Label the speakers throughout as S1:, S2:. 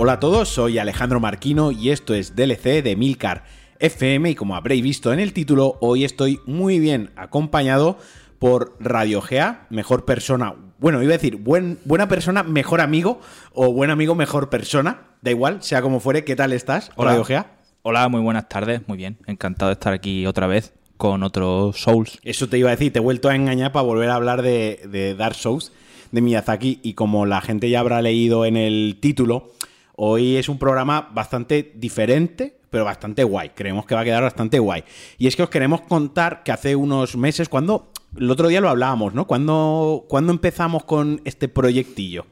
S1: Hola a todos, soy Alejandro Marquino y esto es DLC de Milcar FM y como habréis visto en el título, hoy estoy muy bien acompañado por Radio Gea, mejor persona, bueno, iba a decir buen, buena persona, mejor amigo o buen amigo, mejor persona, da igual, sea como fuere, ¿qué tal estás?
S2: Hola.
S1: Radio Gea.
S2: Hola, muy buenas tardes, muy bien, encantado de estar aquí otra vez con otro Souls.
S1: Eso te iba a decir, te he vuelto a engañar para volver a hablar de, de Dark Souls de Miyazaki y como la gente ya habrá leído en el título, hoy es un programa bastante diferente, pero bastante guay. Creemos que va a quedar bastante guay. Y es que os queremos contar que hace unos meses, cuando el otro día lo hablábamos, ¿no? Cuando, cuando empezamos con este proyectillo.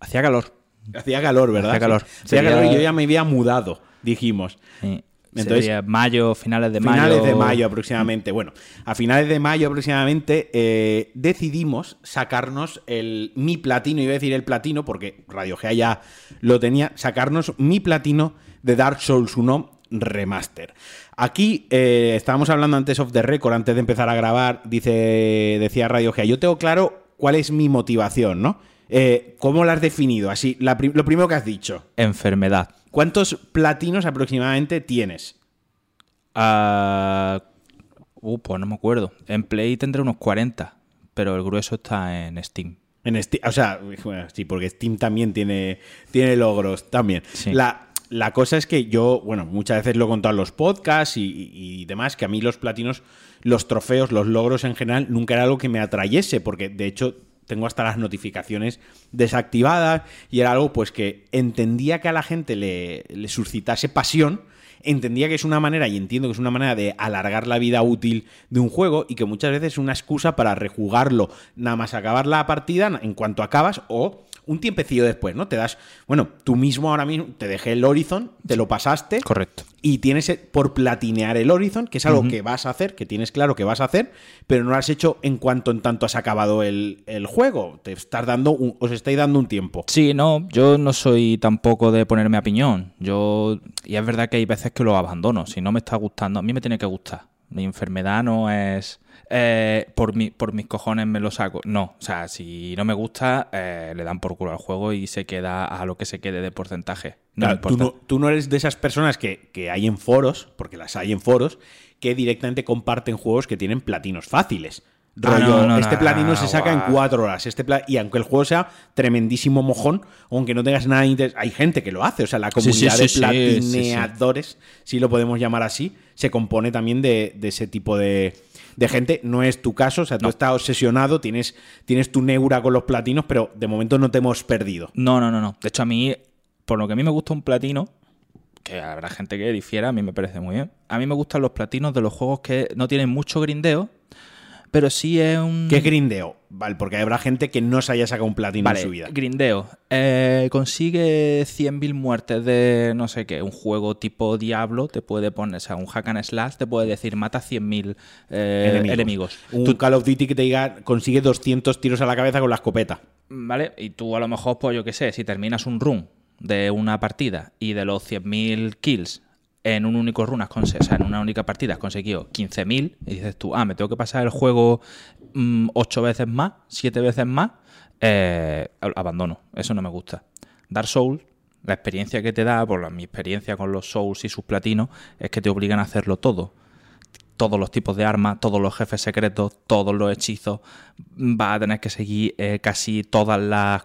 S2: Hacía calor.
S1: Hacía calor, ¿verdad?
S2: Hacía calor.
S1: Sí. Hacía
S2: Sería-
S1: calor y yo ya me había mudado, dijimos.
S2: Sí.
S1: Entonces-
S2: Sería mayo, finales de mayo.
S1: finales de mayo aproximadamente. Bueno, a finales de mayo aproximadamente eh, decidimos sacarnos el mi platino, iba a decir el platino porque Radio Gea ya lo tenía, sacarnos mi platino de Dark Souls 1 Remaster. Aquí eh, estábamos hablando antes of the record, antes de empezar a grabar, dice, decía Radio Gea, yo tengo claro cuál es mi motivación, ¿no? Eh, ¿Cómo la has definido? Así, la lo primero que has dicho.
S2: Enfermedad.
S1: ¿Cuántos platinos aproximadamente tienes?
S2: Ah, uh, pues no me acuerdo. En Play tendré unos 40, pero el grueso está en Steam.
S1: En Steam, o sea, bueno, sí, porque Steam también tiene, tiene logros también.
S2: Sí.
S1: La, la cosa es que yo, bueno, muchas veces lo he contado en los podcasts y, y demás, que a mí los platinos, los trofeos, los logros en general, nunca era algo que me atrayese, porque de hecho tengo hasta las notificaciones desactivadas y era algo pues que entendía que a la gente le, le suscitase pasión, entendía que es una manera, y entiendo que es una manera de alargar la vida útil de un juego y que muchas veces es una excusa para rejugarlo. Nada más acabar la partida en cuanto acabas o un tiempecillo después, ¿no? Te das, bueno, tú mismo ahora mismo te dejé el Horizon, te lo pasaste
S2: Correcto.
S1: y tienes eh, por platinear el Horizon, que es algo que vas a hacer, que tienes claro que vas a hacer, pero no lo has hecho en cuanto en tanto has acabado el, el juego. Te estás dando un- os estáis dando un tiempo.
S2: Sí, no, yo no soy tampoco de ponerme a piñón. Yo, y es verdad que hay veces que lo abandono. Si no me está gustando, a mí me tiene que gustar. Mi enfermedad no es eh, por, mi, por mis cojones me lo saco. No, o sea, si no me gusta, eh, le dan por culo al juego y se queda a lo que se quede de porcentaje. No
S1: Claro, tú, no, tú no eres de esas personas que, que hay en foros, porque las hay en foros, que directamente comparten juegos que tienen platinos fáciles.
S2: Ah,
S1: Rollo,
S2: no,
S1: este
S2: no,
S1: platino
S2: no,
S1: se saca en cuatro horas. Este y aunque el juego sea tremendísimo mojón, aunque no tengas nada de interés, hay gente que lo hace. O sea, la
S2: Sí, sí,
S1: comunidad
S2: sí,
S1: de platineadores, si lo podemos llamar así, se compone también de, de ese tipo de, de gente. No es tu caso, o sea, tú
S2: No.
S1: estás obsesionado, tienes, tienes tu neura con los platinos, pero de momento no te hemos perdido.
S2: No, no, no, no. De hecho, a mí, por lo que a mí me gusta un platino, que habrá gente que difiera, a mí me parece muy bien. A mí me gustan los platinos de los juegos que no tienen mucho grindeo, pero sí es un...
S1: ¿Qué grindeo? Vale, porque habrá gente que no se haya sacado un platino
S2: Vale,
S1: en su vida.
S2: grindeo. Eh, consigue 100.000 muertes de no sé qué. Un juego tipo Diablo te puede poner, o sea, un hack and slash te puede decir mata 100.000 eh, enemigos.
S1: Un
S2: Tú-
S1: Call of Duty que te diga consigue 200 tiros a la cabeza con la escopeta.
S2: ¿Vale? Y tú a lo mejor, pues yo qué sé, si terminas un run de una partida y de los 100.000 kills en un único run has conse- o sea, en una única partida has conseguido 15.000 y dices tú, ah, me tengo que pasar el juego 8 veces más, 7 veces más, eh, ab- abandono. Eso no me gusta. Dark Souls, la experiencia que te da, por mi experiencia con los Souls y sus platinos, es que te obligan a hacerlo todo todos los tipos de armas, todos los jefes secretos, todos los hechizos. Vas a tener que seguir eh, casi todas las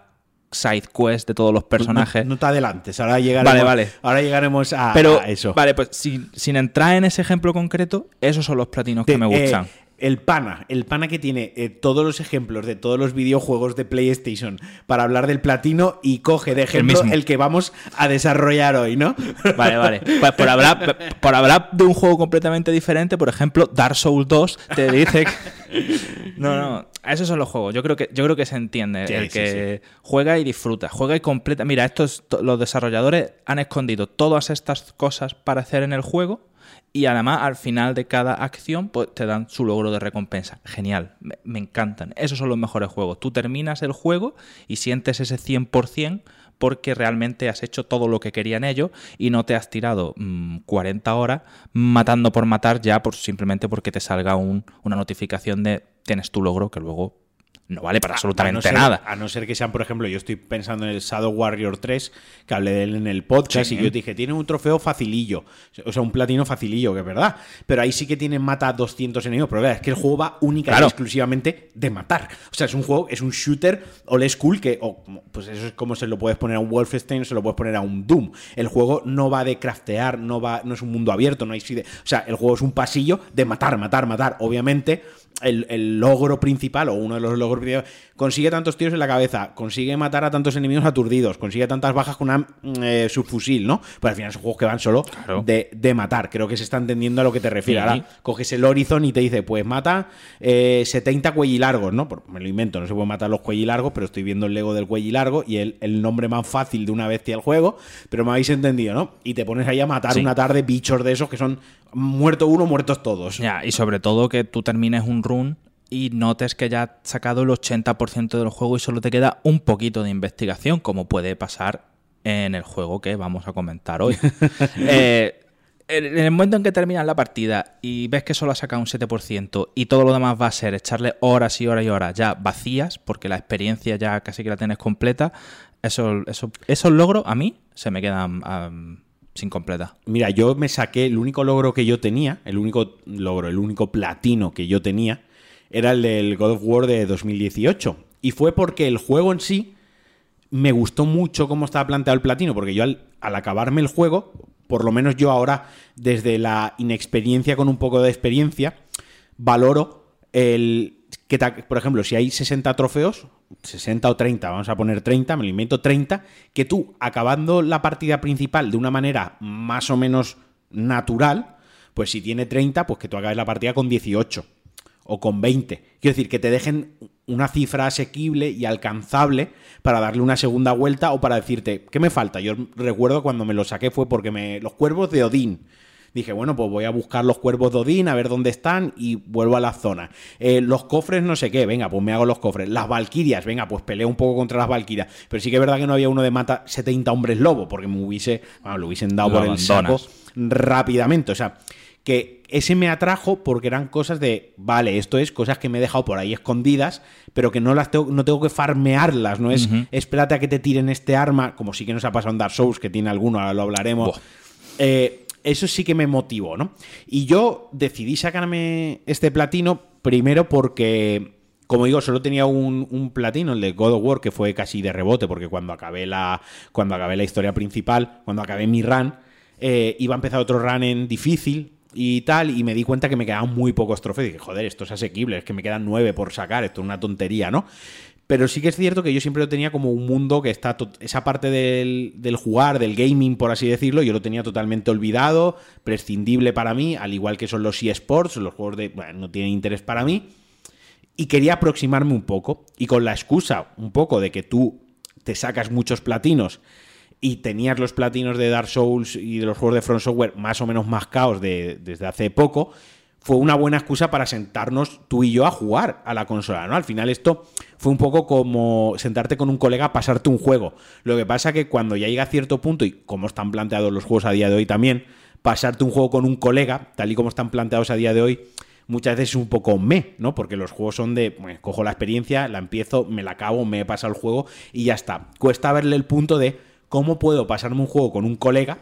S2: side quests de todos los personajes.
S1: No, no te adelantes, ahora llegaremos,
S2: Vale, vale.
S1: Ahora llegaremos a,
S2: Pero,
S1: a eso.
S2: vale, pues sin, sin entrar en ese ejemplo concreto, esos son los platinos que me gustan.
S1: eh, el pana, el pana que tiene eh, todos los ejemplos de todos los videojuegos de PlayStation para hablar del platino y coge de ejemplo el, que vamos a desarrollar hoy, ¿no?
S2: Vale, vale. Pues por hablar, por hablar de un juego completamente diferente, por ejemplo, Dark Souls 2 te dice que... No, no, esos son los juegos. Yo creo que, yo creo que se entiende.
S1: Sí,
S2: el
S1: sí,
S2: que juega y disfruta. Juega y completa. Mira, estos, to- los desarrolladores han escondido todas estas cosas para hacer en el juego. Y además, al final de cada acción, pues te dan su logro de recompensa. Genial, me, me encantan. Esos son los mejores juegos. Tú terminas el juego y sientes ese 100% porque realmente has hecho todo lo que querían ellos y no te has tirado mm, 40 horas matando por matar ya por simplemente porque te salga un- una notificación de tienes tu logro que luego no vale para absolutamente
S1: a no ser-
S2: nada.
S1: A no ser que sean, por ejemplo, yo estoy pensando en el Shadow Warrior 3, que hablé de él en el podcast,
S2: Sí.
S1: y yo te dije, tiene un trofeo facilillo, o sea, un platino facilillo, que es verdad. Pero ahí sí que tiene mata 200 enemigos, pero verdad, es que el juego va única
S2: Claro.
S1: y exclusivamente de matar. O sea, es un juego, es un shooter old school que, o como- pues eso es como se lo puedes poner a un Wolfenstein, se lo puedes poner a un Doom. El juego no va de craftear, no va, no es un mundo abierto, no hay O sea, el juego es un pasillo de matar, matar, matar. Obviamente, el, logro principal, o uno de los logros principales, consigue tantos tiros en la cabeza, consigue matar a tantos enemigos aturdidos, consigue tantas bajas con una mm, eh, subfusil, ¿no? Pero al final son juegos que van solo
S2: Claro.
S1: de, de matar. Creo que se está entendiendo a lo que te refieres.
S2: Sí.
S1: Ahora coges el Horizon y te dice, pues mata eh, 70 cuellilargos, ¿no? Por- me lo invento, no se pueden matar los cuellilargos, pero estoy viendo el Lego del cuellilargo y el, el nombre más fácil de una bestia del juego, pero me habéis entendido, ¿no? Y te pones ahí a matar
S2: Sí.
S1: una tarde bichos de esos que son muerto uno, muertos todos.
S2: Ya, y sobre todo que tú termines un run y notes que ya has sacado el 80% del juego y solo te queda un poquito de investigación, como puede pasar en el juego que vamos a comentar hoy. Eh, en el momento en que terminas la partida y ves que solo has sacado un 7% y todo lo demás va a ser echarle horas y horas y horas ya vacías, porque la experiencia ya casi que la tienes completa, eso, eso, esos logros a mí se me quedan sin completa.
S1: Mira, yo me saqué el único logro que yo tenía, el único logro, el único platino que yo tenía, era el del God of War de 2018. Y fue porque el juego en sí me gustó mucho cómo estaba planteado el platino, porque yo al, acabarme el juego, por lo menos yo ahora, desde la inexperiencia con un poco de experiencia, valoro el que, por ejemplo, si hay 60 trofeos, 60 o 30, vamos a poner 30, me lo invento 30, que tú acabando la partida principal de una manera más o menos natural, pues si tiene 30, pues que tú acabes la partida con 18 o con 20. Quiero decir, que te dejen una cifra asequible y alcanzable para darle una segunda vuelta o para decirte, ¿qué me falta? Yo recuerdo cuando me lo saqué fue porque me. Los cuervos de Odín. Dije, bueno, pues voy a buscar los cuervos de Odín, a ver dónde están y vuelvo a la zona. Eh, los cofres, no sé qué, venga, pues me hago los cofres. Las valquirias, venga, pues peleo un poco contra las valquirias. Pero sí que es verdad que no había uno de mata 70 hombres lobo, porque me hubiese, bueno, lo hubiesen dado
S2: Lo
S1: por el saco rápidamente. O sea, que ese me atrajo porque eran cosas de, vale, esto es cosas que me he dejado por ahí escondidas, pero que no las tengo, no tengo que farmearlas, no es
S2: Ujú.
S1: espérate a que te tiren este arma, como sí que nos ha pasado en Dark Souls, que tiene alguno, ahora lo hablaremos. Eh, eso sí que me motivó, ¿no? Y yo decidí sacarme este platino primero porque, como digo, solo tenía un, un platino, el de God of War, que fue casi de rebote, porque cuando acabé la, cuando acabé la historia principal, cuando acabé mi run, eh, iba a empezar otro run en difícil y tal, y me di cuenta que me quedaban muy pocos trofeos. Y dije, joder, esto es asequible, es que me quedan nueve por sacar, esto es una tontería, ¿no? Pero sí que es cierto que yo siempre lo tenía como un mundo que está. Esa parte del, del jugar, del gaming, por así decirlo, yo lo tenía totalmente olvidado, prescindible para mí, al igual que son los eSports, los juegos de. Bueno, no tienen interés para mí. Y quería aproximarme un poco. Y con la excusa, un poco, de que tú te sacas muchos platinos y tenías los platinos de Dark Souls y de los juegos de Front Software más o menos mascados de, desde hace poco, fue una buena excusa para sentarnos tú y yo a jugar a la consola, ¿no? Al final esto fue un poco como sentarte con un colega a pasarte un juego. Lo que pasa que cuando ya llega a cierto punto, y como están planteados los juegos a día de hoy también, pasarte un juego con un colega, tal y como están planteados a día de hoy, muchas veces es un poco me, ¿no? Porque los juegos son de, cojo la experiencia, la empiezo, me la acabo, me he pasado el juego y ya está. Cuesta verle el punto de cómo puedo pasarme un juego con un colega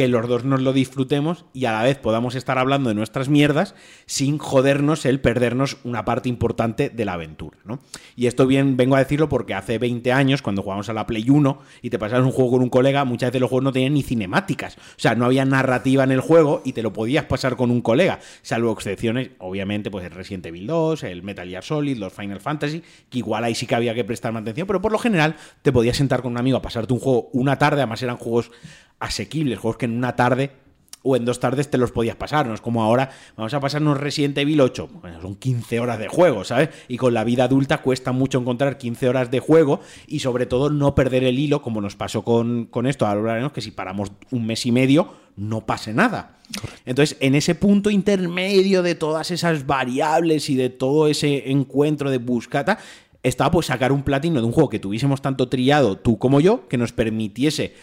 S1: que los dos nos lo disfrutemos y a la vez podamos estar hablando de nuestras mierdas sin jodernos el perdernos una parte importante de la aventura, ¿no? Y esto bien vengo a decirlo porque hace 20 años, cuando jugábamos a la Play 1 y te pasabas un juego con un colega, muchas veces los juegos no tenían ni cinemáticas. O sea, no había narrativa en el juego y te lo podías pasar con un colega, salvo excepciones, obviamente, pues el Resident Evil 2, el Metal Gear Solid, los Final Fantasy, que igual ahí sí que había que prestarme atención, pero por lo general te podías sentar con un amigo a pasarte un juego una tarde, además eran juegos asequibles, juegos que en una tarde o en dos tardes te los podías pasar, no es como ahora, vamos a pasarnos Resident Evil 8, bueno, son 15 horas de juego, ¿sabes? Y con la vida adulta cuesta mucho encontrar 15 horas de juego y sobre todo no perder el hilo, como nos pasó con, con esto, ahora hablaremos que si paramos un mes y medio, no pase nada. Entonces, en ese punto intermedio de todas esas variables y de todo ese encuentro de buscata, estaba pues sacar un platino de un juego que tuviésemos tanto trillado tú como yo, que nos permitiese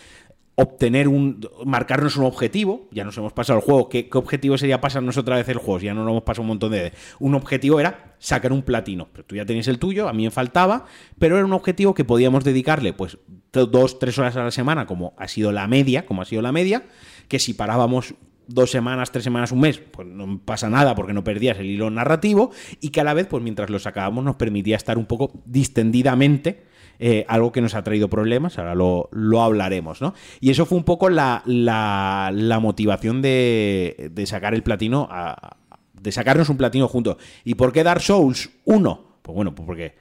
S1: obtener un. marcarnos un objetivo. Ya nos hemos pasado el juego. ¿Qué, objetivo sería pasarnos otra vez el juego? Si ya no lo hemos pasado un montón de veces. Un objetivo era sacar un platino. Pero tú ya tenías el tuyo, a mí me faltaba, pero era un objetivo que podíamos dedicarle pues dos, tres horas a la semana, como ha sido la media, como ha sido la media, que si parábamos dos semanas, tres semanas, un mes, pues no pasa nada porque no perdías el hilo narrativo y que a la vez, pues mientras lo sacábamos nos permitía estar un poco distendidamente eh, algo que nos ha traído problemas, ahora lo, hablaremos, ¿no? Y eso fue un poco la, la, motivación de, de, sacar el platino, de sacarnos un platino juntos. ¿Y por qué Dark Souls 1? Pues bueno, pues porque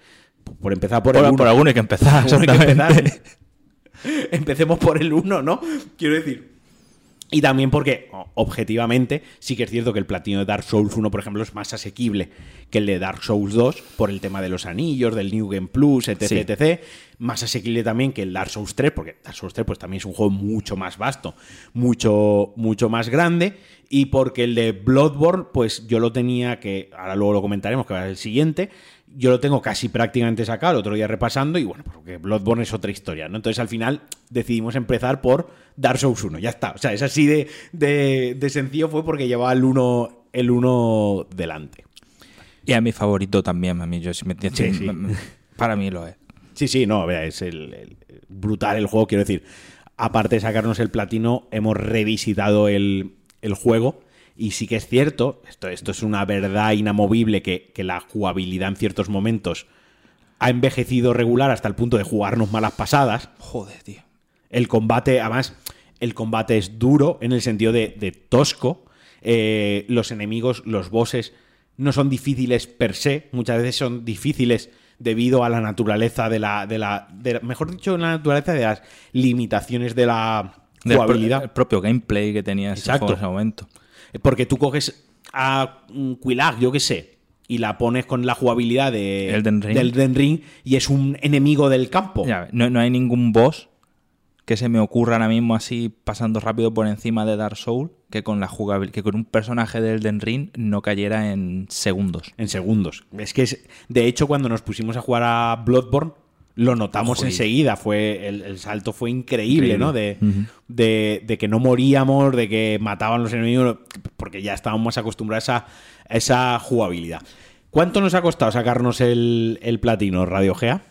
S1: por empezar por, el 1.
S2: Por alguno hay que empezar,
S1: Empecemos por el 1, ¿no? Quiero decir, y también porque, objetivamente, sí que es cierto que el platino de Dark Souls 1, por ejemplo, es más asequible que el de Dark Souls 2 por el tema de los anillos, del New Game Plus, etc, etc. Más asequible también que el Dark Souls 3, porque Dark Souls 3 pues, también es un juego mucho más vasto, mucho, mucho más grande. Y porque el de Bloodborne, pues yo lo tenía que, ahora luego lo comentaremos, que va a ser el siguiente, yo lo tengo casi prácticamente sacado el otro día repasando y bueno, porque Bloodborne es otra historia, ¿no? Entonces al final decidimos empezar por Dark Souls 1, ya está. O sea, es así de, de, sencillo fue porque llevaba el 1 el uno delante.
S2: Y a mi favorito también, a mí yo me, sí, sí. para mí lo es.
S1: Sí, sí, no, vea, es el, brutal el juego, quiero decir. Aparte de sacarnos el platino, hemos revisitado el, el juego y sí que es cierto, esto, esto es una verdad inamovible, que, la jugabilidad en ciertos momentos ha envejecido regular hasta el punto de jugarnos malas pasadas.
S2: Joder, tío.
S1: El combate, además, el combate es duro en el sentido de, tosco. Eh, los enemigos, los bosses, no son difíciles per se. Muchas veces son difíciles debido a la naturaleza de la. De la mejor dicho, la naturaleza de las limitaciones de la jugabilidad.
S2: el propio gameplay que tenía ese en ese momento.
S1: Porque tú coges a Quilag, yo qué sé, y la pones con la jugabilidad de,
S2: Elden Ring.
S1: del Den Ring y es un enemigo del campo.
S2: no, hay ningún boss que se me ocurra ahora mismo así pasando rápido por encima de Dark Souls que con la jugabilidad, que con un personaje del Den Ring no cayera en segundos.
S1: En segundos. Es que es, de hecho cuando nos pusimos a jugar a Bloodborne lo notamos enseguida. Fue, el, salto fue increíble, ¿no? De, de, que no moríamos, de que mataban los enemigos, porque ya estábamos más acostumbrados a, esa jugabilidad. ¿Cuánto nos ha costado sacarnos el, el platino, Radio Gea?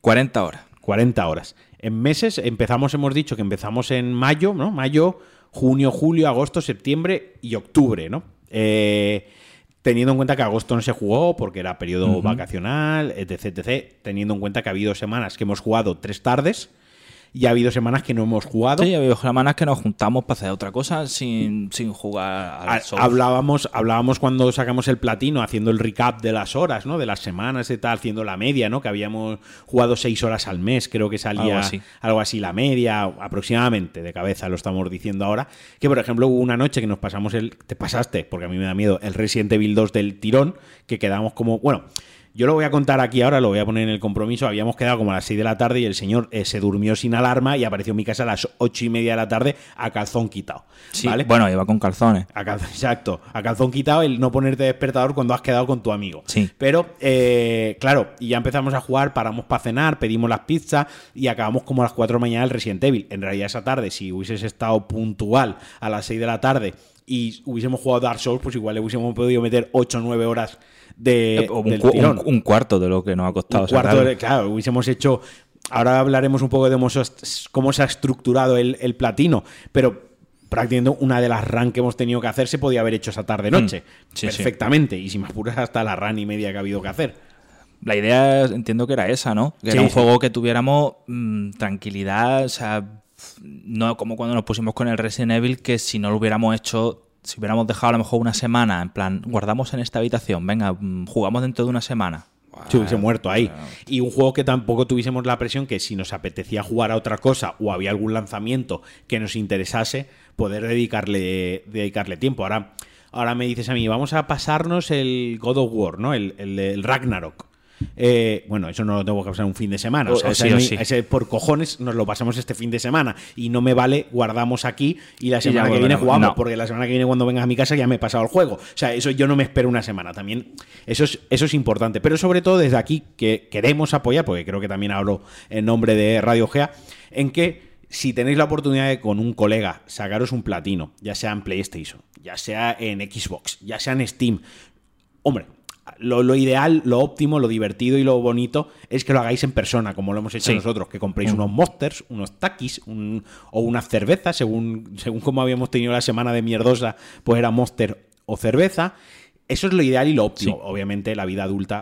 S2: 40 horas.
S1: 40 horas. En meses empezamos, hemos dicho que empezamos en mayo, ¿no? Mayo, junio, julio, agosto, septiembre y octubre, ¿no? Eh, teniendo en cuenta que agosto no se jugó porque era periodo vacacional, etc, etc, teniendo en cuenta que ha habido semanas que hemos jugado tres tardes y ha habido semanas que no hemos jugado.
S2: Sí, ha habido semanas que nos juntamos para hacer otra cosa sin, sin jugar al
S1: Hablábamos, hablábamos cuando sacamos el platino, haciendo el recap de las horas, ¿no? De las semanas y tal, haciendo la media, ¿no? Que habíamos jugado seis horas al mes, creo que salía algo así, algo así la media, aproximadamente, de cabeza lo estamos diciendo ahora. Que por ejemplo hubo una noche que nos pasamos el. Te pasaste, porque a mí me da miedo, el Resident Evil 2 del tirón, que quedamos como. Bueno. Yo lo voy a contar aquí ahora, lo voy a poner en el compromiso. Habíamos quedado como a las 6 de la tarde y el señor eh, se durmió sin alarma y apareció en mi casa a las 8 y media de la tarde a calzón quitado. ¿vale?
S2: Bueno, iba con calzones.
S1: exacto, a calzón quitado el no ponerte despertador cuando has quedado con tu amigo.
S2: Sí.
S1: Pero, eh, claro, y ya empezamos a jugar, paramos para cenar, pedimos las pizzas y acabamos como a las 4 de la mañana el Resident Evil. En realidad esa tarde, si hubieses estado puntual a las 6 de la tarde y hubiésemos jugado Dark Souls, pues igual le hubiésemos podido meter 8 o 9 horas de,
S2: eh, un, Un, cuarto de lo que nos ha costado.
S1: Un cuarto claro, hubiésemos hecho... Ahora hablaremos un poco de cómo se ha estructurado el, platino, pero prácticamente una de las RAN que hemos tenido que hacer se podía haber hecho esa tarde-noche. Mm, perfectamente. Y si me apuras hasta la RAN y media que ha habido que hacer.
S2: La idea entiendo que era esa, ¿no? Que era un juego que tuviéramos mm, tranquilidad, o sea, no como cuando nos pusimos con el Resident Evil, que si no lo hubiéramos hecho si hubiéramos dejado a lo mejor una semana, en plan, guardamos en esta habitación, venga, mm, jugamos dentro de una semana.
S1: Se hubiese muerto ahí. Y un juego que tampoco tuviésemos la presión que si nos apetecía jugar a otra cosa o había algún lanzamiento que nos interesase, poder dedicarle, dedicarle tiempo. Ahora, ahora me dices a mí, vamos a pasarnos el God of War, ¿no? El, el Ragnarok. Eh, bueno, eso no lo tengo que pasar un fin de semana. O sea, ese, por cojones nos lo pasamos este fin de semana. Y no me vale, guardamos aquí y la semana que viene jugamos. Porque la semana que viene, cuando vengas a mi casa, ya me he pasado el juego. O sea, eso yo no me espero una semana. También, eso es, eso es importante. Pero sobre todo desde aquí, que queremos apoyar, porque creo que también hablo en nombre de Radio Gea, en que si tenéis la oportunidad de con un colega sacaros un platino, ya sea en PlayStation, ya sea en Xbox, ya sea en Steam, hombre, lo, lo ideal, lo óptimo, lo divertido y lo bonito es que lo hagáis en persona, como lo hemos hecho
S2: Sí.
S1: nosotros, que compréis
S2: Mm.
S1: unos monsters, unos takis un- o unas cervezas, según, según como habíamos tenido la semana de mierdosa, pues era monster o cerveza. Eso es lo ideal y lo óptimo.
S2: Sí.
S1: Obviamente, la vida adulta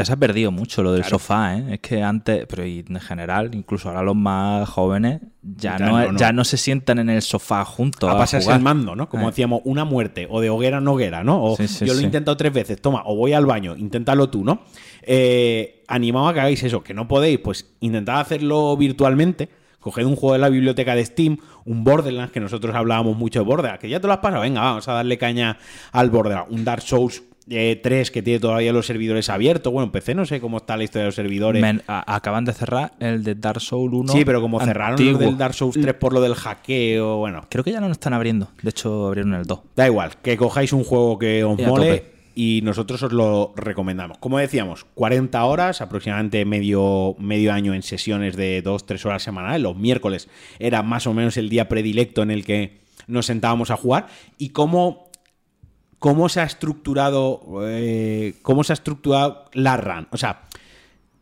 S2: Ya se ha perdido mucho lo del
S1: Claro.
S2: sofá, ¿eh? Es que antes, pero y en general, incluso ahora los más jóvenes, ya,
S1: Ya
S2: no,
S1: no, no.
S2: ya no se sientan en el sofá juntos
S1: a
S2: a,
S1: pasarse el mando, ¿no? Como
S2: Eh.
S1: decíamos, una muerte, o de hoguera en hoguera, ¿no? O
S2: Sí, sí,
S1: yo lo he
S2: sí.
S1: intentado tres veces, toma, o voy al baño, inténtalo tú, ¿no? Eh, animado a que hagáis eso, que no podéis, pues intentad hacerlo virtualmente. Coged un juego de la biblioteca de Steam, un Borderlands, que nosotros hablábamos mucho de Borderlands, que ya te lo has pasado, venga, vamos a darle caña al Borderlands. Un Dark Souls eh, 3 que tiene todavía los servidores abiertos. Bueno, en PC no sé cómo está la historia de los servidores.
S2: Acaban de cerrar el de Dark Souls 1.
S1: sí, pero como cerraron el del Dark Souls 3 por lo del hackeo, bueno,
S2: Creo que ya no lo están abriendo. De hecho, abrieron el 2.
S1: Da igual, que cojáis un juego que os
S2: Y
S1: mole y nosotros os lo recomendamos. Como decíamos, 40 horas, aproximadamente medio, medio año en sesiones de 2-3 horas semanales. Los miércoles era más o menos el día predilecto en el que nos sentábamos a jugar. Y cómo, cómo se ha estructurado eh, cómo se ha estructurado la run. O sea,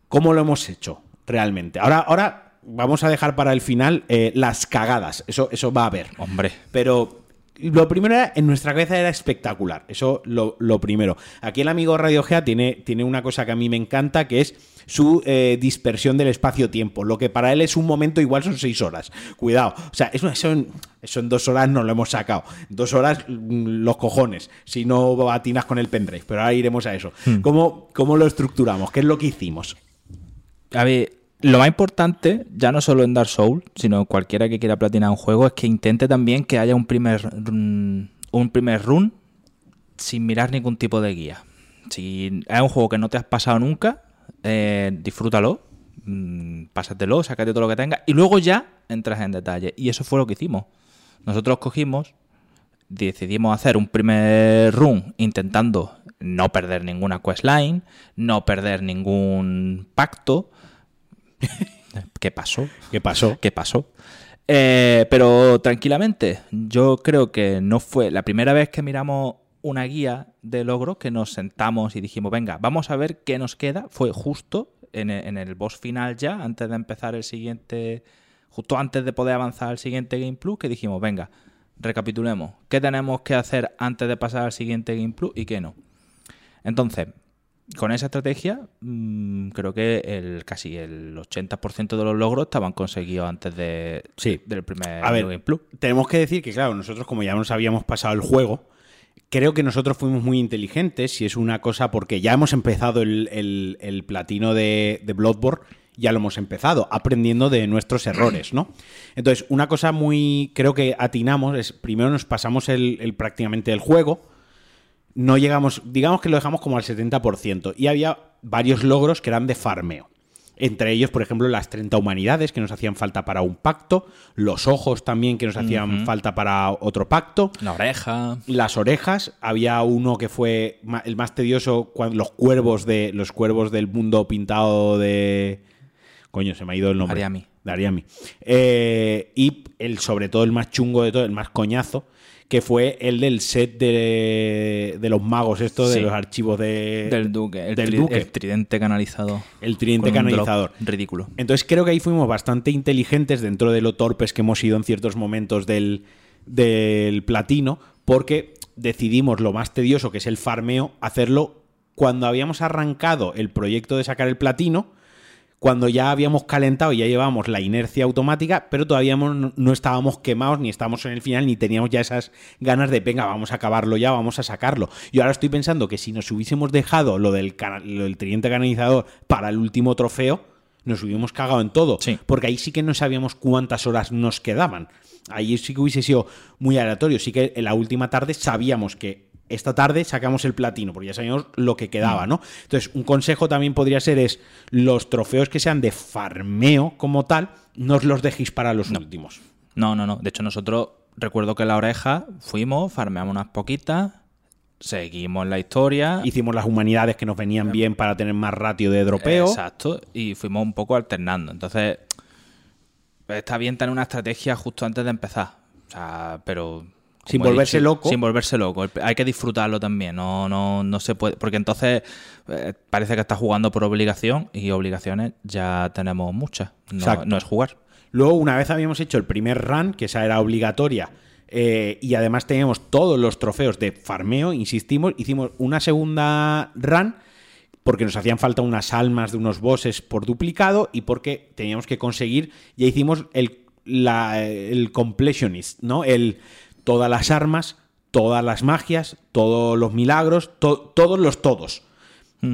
S1: cómo lo hemos hecho realmente. Ahora, ahora vamos a dejar para el final eh, las cagadas. Eso, eso va a haber.
S2: Hombre.
S1: Pero lo primero era, en nuestra cabeza era espectacular. Eso lo, lo primero. Aquí el amigo Radio Gea tiene, tiene una cosa que a mí me encanta, que es su eh, dispersión del espacio-tiempo. Lo que para él es un momento, igual son seis horas. Cuidado. O sea, eso, eso en, eso en dos horas no lo hemos sacado. Dos horas, mm, los cojones. Si no batinas con el pendrive. Pero ahora iremos a eso. ¿Cómo, ¿Cómo lo estructuramos? ¿Qué es lo que hicimos?
S2: A ver, lo más importante, ya no solo en Dark Souls, sino cualquiera que quiera platinar un juego, es que intente también que haya un primer, run- un primer run sin mirar ningún tipo de guía. Si es un juego que no te has pasado nunca, eh, disfrútalo, mm, pásatelo, sácate todo lo que tengas y luego ya entras en detalle. Y eso fue lo que hicimos. Nosotros cogimos, decidimos hacer un primer run intentando no perder ninguna questline, no perder ningún pacto. ¿Qué pasó?
S1: ¿Qué pasó?
S2: ¿Qué pasó? Eh, pero tranquilamente, yo creo que no fue la primera vez que miramos una guía de logros que nos sentamos y dijimos, venga, vamos a ver qué nos queda. Fue justo en el, en el boss final ya, antes de empezar el siguiente, justo antes de poder avanzar al siguiente Game Plus, que dijimos, venga, recapitulemos, ¿qué tenemos que hacer antes de pasar al siguiente Game Plus y qué no? Entonces, con esa estrategia, mm, creo que el casi el 80% de los logros estaban conseguidos antes de,
S1: Sí.
S2: del primer
S1: A ver,
S2: Game Plus.
S1: tenemos que decir que, claro, nosotros como ya nos habíamos pasado el juego, creo que nosotros fuimos muy inteligentes y es una cosa porque ya hemos empezado el, el- el platino de, de Bloodborne, ya lo hemos empezado, aprendiendo de nuestros errores, ¿no? Entonces, una cosa muy, creo que atinamos es, primero nos pasamos el, el- prácticamente el juego, no llegamos, digamos que lo dejamos como al 70%. Y había varios logros que eran de farmeo. Entre ellos, por ejemplo, las 30 humanidades que nos hacían falta para un pacto, los ojos también que nos hacían falta para otro pacto,
S2: La oreja.
S1: las orejas, había uno que fue el más tedioso, los cuervos de los cuervos del mundo pintado de coño, se me ha ido el nombre.
S2: Ariami.
S1: De Ariami. Eh, y el sobre todo el más chungo de todo, el más coñazo, que fue el del set de, de los magos, esto de los archivos de,
S2: Del Duque. El,
S1: del Duque.
S2: el tridente canalizado.
S1: El tridente canalizador.
S2: Ridículo.
S1: Entonces creo que ahí fuimos bastante inteligentes dentro de lo torpes que hemos sido en ciertos momentos del, del platino, porque decidimos lo más tedioso, que es el farmeo, hacerlo cuando habíamos arrancado el proyecto de sacar el platino, cuando ya habíamos calentado y ya llevábamos la inercia automática, pero todavía no, no estábamos quemados, ni estábamos en el final, ni teníamos ya esas ganas de, venga, vamos a acabarlo ya, vamos a sacarlo. Y ahora estoy pensando que si nos hubiésemos dejado lo del, lo del tridente canalizador para el último trofeo, nos hubiéramos cagado en todo.
S2: Sí.
S1: Porque ahí sí que no sabíamos cuántas horas nos quedaban. Ahí sí que hubiese sido muy aleatorio. Sí que en la última tarde sabíamos que esta tarde sacamos el platino, porque ya sabíamos lo que quedaba, ¿no? Entonces, un consejo también podría ser es los trofeos que sean de farmeo como tal, no os los dejéis para los últimos.
S2: No, no, no. De hecho, nosotros recuerdo que en la oreja fuimos, farmeamos unas poquitas, seguimos la historia.
S1: Hicimos las humanidades que nos venían bien para tener más ratio de dropeo.
S2: Exacto. Y fuimos un poco alternando. Entonces, está bien tener una estrategia justo antes de empezar. O sea, pero
S1: Sin
S2: he
S1: volverse
S2: dicho,
S1: loco.
S2: Sin volverse loco. Hay que disfrutarlo también. No, no, no se puede. Porque entonces eh, parece que estás jugando por obligación y obligaciones ya tenemos muchas. No, es jugar.
S1: Luego, una vez habíamos hecho el primer run, que esa era obligatoria, eh, y además teníamos todos los trofeos de farmeo, insistimos, hicimos una segunda run porque nos hacían falta unas almas de unos bosses por duplicado y porque teníamos que conseguir, ya hicimos el, la- el completionist, ¿no? El todas las armas, todas las magias, todos los milagros, to- todos los todos.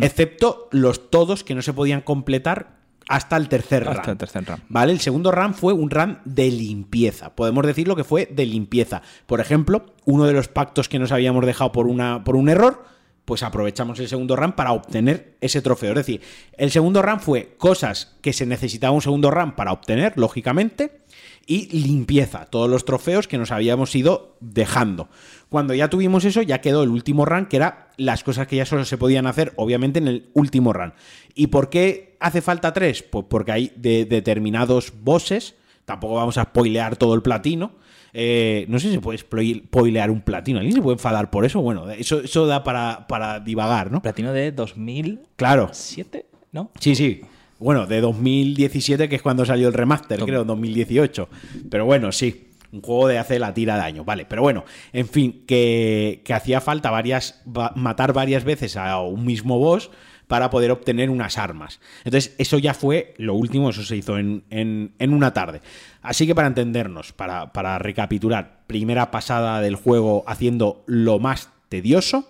S1: Excepto los todos que no se podían completar hasta el tercer
S2: Hasta el tercer run.
S1: ¿Vale? El segundo run fue un run de limpieza. Podemos decirlo que fue de limpieza. Por ejemplo, uno de los pactos que nos habíamos dejado por, una, por un error, pues aprovechamos el segundo run para obtener ese trofeo. Es decir, el segundo run fue cosas que se necesitaba un segundo run para obtener, lógicamente, y limpieza, todos los trofeos que nos habíamos ido dejando. Cuando ya tuvimos eso, ya quedó el último run, que era las cosas que ya solo se podían hacer, obviamente, en el último run. ¿Y por qué hace falta tres? Pues porque hay de determinados bosses, tampoco vamos a spoilear todo el platino. eh, no sé si se puede spoil- spoilear un platino. ¿Alguien se puede enfadar por eso? Bueno, eso, eso da para, para divagar, ¿no?
S2: Platino de 2007,
S1: Claro.
S2: ¿no?
S1: Sí, sí. Bueno, de 2017, que es cuando salió el remaster, creo, 2018. Pero bueno, sí. Un juego de hace la tira de año, vale. Pero bueno, en fin, que, que hacía falta varias. va- matar varias veces a un mismo boss para poder obtener unas armas. Entonces, eso ya fue lo último, eso se hizo en, en- en una tarde. Así que para entendernos, para, para recapitular, primera pasada del juego haciendo lo más tedioso,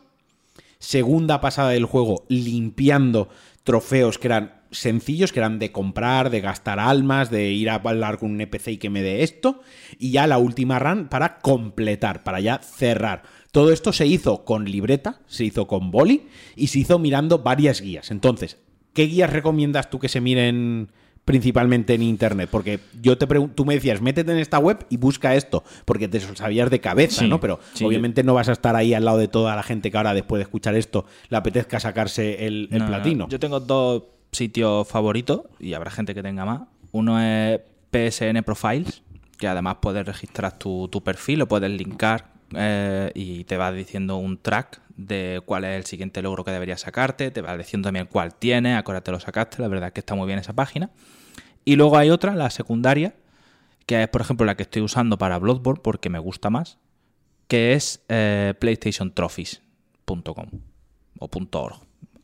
S1: segunda pasada del juego limpiando trofeos que eran sencillos, que eran de comprar, de gastar almas, de ir a hablar con un NPC y que me dé esto, y ya la última run para completar, para ya cerrar. Todo esto se hizo con libreta, se hizo con boli y se hizo mirando varias guías. Entonces, ¿qué guías recomiendas tú que se miren principalmente en internet? Porque yo te pregunto, tú me decías, métete en esta web y busca esto, porque te sabías de cabeza,
S2: Sí,
S1: ¿no? Pero
S2: sí.
S1: obviamente no vas a estar ahí al lado de toda la gente que ahora después de escuchar esto le apetezca sacarse el, el
S2: No, no,
S1: platino.
S2: Yo tengo dos sitios favoritos y habrá gente que tenga más. Uno es PSN Profiles, que además puedes registrar tu, perfil, lo puedes linkar eh, y te va diciendo un track de cuál es el siguiente logro que deberías sacarte, te va diciendo también cuál tienes, a hora te lo sacaste, la verdad es que está muy bien esa página. Y luego hay otra, la secundaria, que es por ejemplo la que estoy usando para Bloodborne porque me gusta más, que es eh, PlayStationTrophies.com o .org.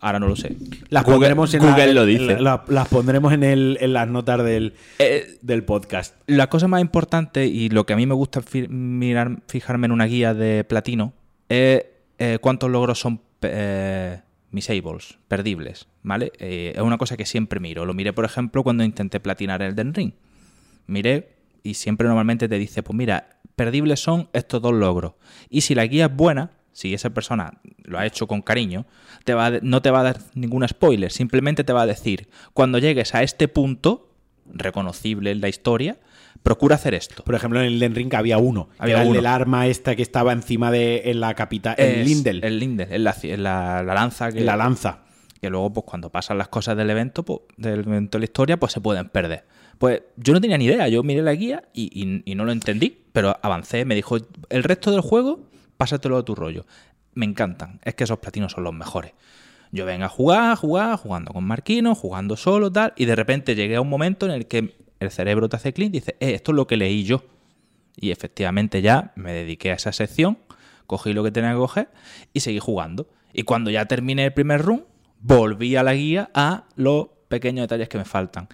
S2: Ahora no lo sé.
S1: Las
S2: Google-
S1: pondremos en
S2: Google
S1: la-
S2: lo dice.
S1: la- la- las pondremos en, el- en las notas del,
S2: Eh,
S1: del podcast.
S2: la cosa más importante y lo que a mí me gusta fi- mirar, fijarme en una guía de platino es eh, cuántos logros son eh, misables, perdibles, ¿vale? Eh, es una cosa que siempre miro. Lo miré, por ejemplo, cuando intenté platinar el Den Ring. Miré y siempre normalmente te dice, pues mira, perdibles son estos dos logros. Y si la guía es buena, si esa persona lo ha hecho con cariño, te va a no te va a dar ningún spoiler, simplemente te va a decir, cuando llegues a este punto, reconocible en la historia, procura hacer esto.
S1: Por ejemplo, en el Den Ring había uno. que
S2: Había
S1: era el
S2: uno.
S1: arma esta que estaba encima de en la capital. El Lindel.
S2: El Lindel, es la, es la- la lanza que,
S1: la lanza.
S2: que luego, pues cuando pasan las cosas del evento, pues, del evento de la historia, pues se pueden perder. Pues yo no tenía ni idea, yo miré la guía y, y- y no lo entendí, pero avancé, me dijo, el resto del juego, pásatelo a tu rollo. Me encantan, es que esos platinos son los mejores. Yo venga a jugar, jugar, jugando con Marquino, jugando solo, tal, y de repente llegué a un momento en el que el cerebro te hace clic y dice, eh, esto es lo que leí yo. Y efectivamente ya me dediqué a esa sección, cogí lo que tenía que coger y seguí jugando. Y cuando ya terminé el primer run, volví a la guía a los pequeños detalles que me faltan.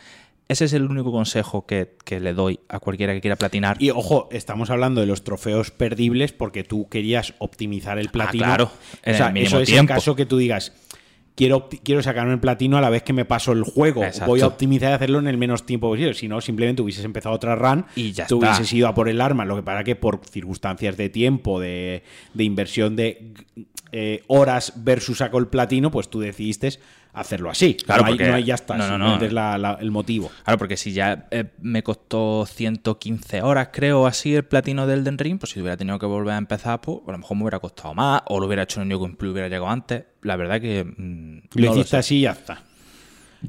S2: Ese es el único consejo que, que le doy a cualquiera que quiera platinar.
S1: Y ojo, estamos hablando de los trofeos perdibles porque tú querías optimizar el platino.
S2: claro,
S1: o
S2: en
S1: sea,
S2: el mínimo
S1: eso es
S2: tiempo.
S1: el caso que tú digas. Quiero, quiero sacarme el platino a la vez que me paso el juego.
S2: Exacto.
S1: Voy a optimizar y hacerlo en el menos tiempo posible. Si no, simplemente hubieses empezado otra run
S2: Y ya
S1: tú
S2: está.
S1: hubieses ido a por el arma. Lo que pasa que por circunstancias de tiempo, de, de inversión de eh, horas versus saco el platino, pues tú decidiste hacerlo así.
S2: Claro,
S1: no, hay,
S2: porque-
S1: no hay ya está.
S2: no, no,
S1: es la- la- el motivo.
S2: Claro, porque si ya eh, me costó 115 horas, creo, así el platino del Den Ring, pues si hubiera tenido que volver a empezar, pues a lo mejor me hubiera costado más, o lo hubiera hecho en un New Plus, hubiera llegado antes. La verdad que. mm,
S1: Lo hiciste así y ya está.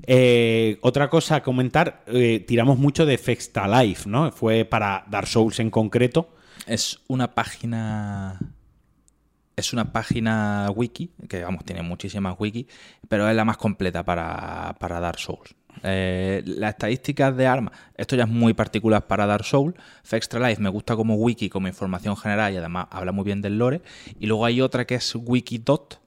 S1: Eh, otra cosa a comentar, eh, tiramos mucho de Fexta Life, ¿no? Fue para Dark Souls en concreto.
S2: Es una página. Es una página wiki, que vamos, tiene muchísimas wiki, pero es la más completa para, para Dark Souls. Eh, las estadísticas de armas, esto ya es muy particular para Dark Souls. Extra Life me gusta como wiki, como información general y además habla muy bien del lore. Y luego hay otra que es Wikidot